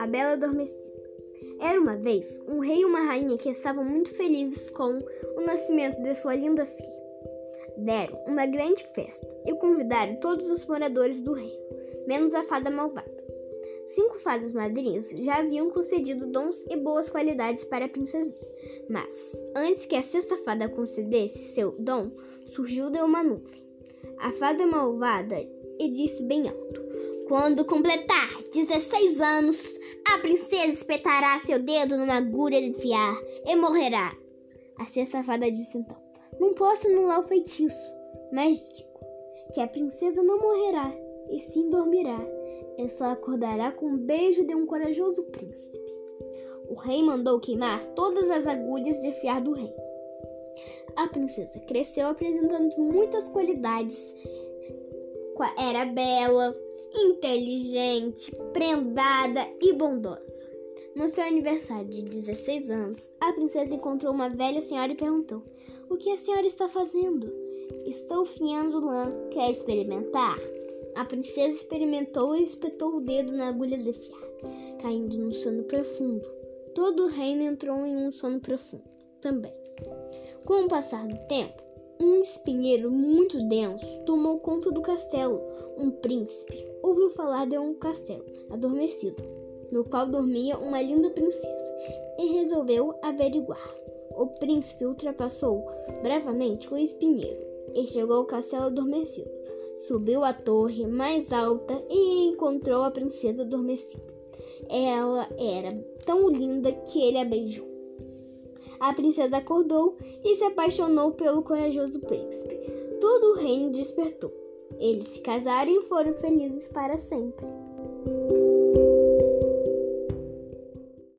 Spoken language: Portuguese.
A Bela Adormecida. Era uma vez um rei e uma rainha que estavam muito felizes com o nascimento de sua linda filha. Deram uma grande festa e convidaram todos os moradores do reino, menos a fada malvada. Cinco fadas madrinhas já haviam concedido dons e boas qualidades para a princesinha, mas antes que a sexta fada concedesse seu dom, surgiu de uma nuvem. A fada malvada e disse bem alto: quando completar 16 anos, a princesa espetará seu dedo numa agulha de fiar e morrerá. A sexta fada disse então: Não posso anular o feitiço, mas digo que a princesa não morrerá e sim dormirá. E só acordará com um beijo de um corajoso príncipe. O rei mandou queimar todas as agulhas de fiar do rei. A princesa cresceu apresentando muitas qualidades. Era bela, inteligente, prendada e bondosa. No seu aniversário de 16 anos, a princesa encontrou uma velha senhora e perguntou: O que a senhora está fazendo? Estou fiando lã. Quer experimentar? A princesa experimentou e espetou o dedo na agulha de fiar, caindo num sono profundo. Todo o reino entrou em um sono profundo também. Com o passar do tempo, um espinheiro muito denso tomou conta do castelo. Um príncipe ouviu falar de um castelo adormecido, no qual dormia uma linda princesa, e resolveu averiguar. O príncipe ultrapassou bravamente o espinheiro e chegou ao castelo adormecido. Subiu a torre mais alta e encontrou a princesa adormecida. Ela era tão linda que ele a beijou. A princesa acordou e se apaixonou pelo corajoso príncipe. Todo o reino despertou. Eles se casaram e foram felizes para sempre.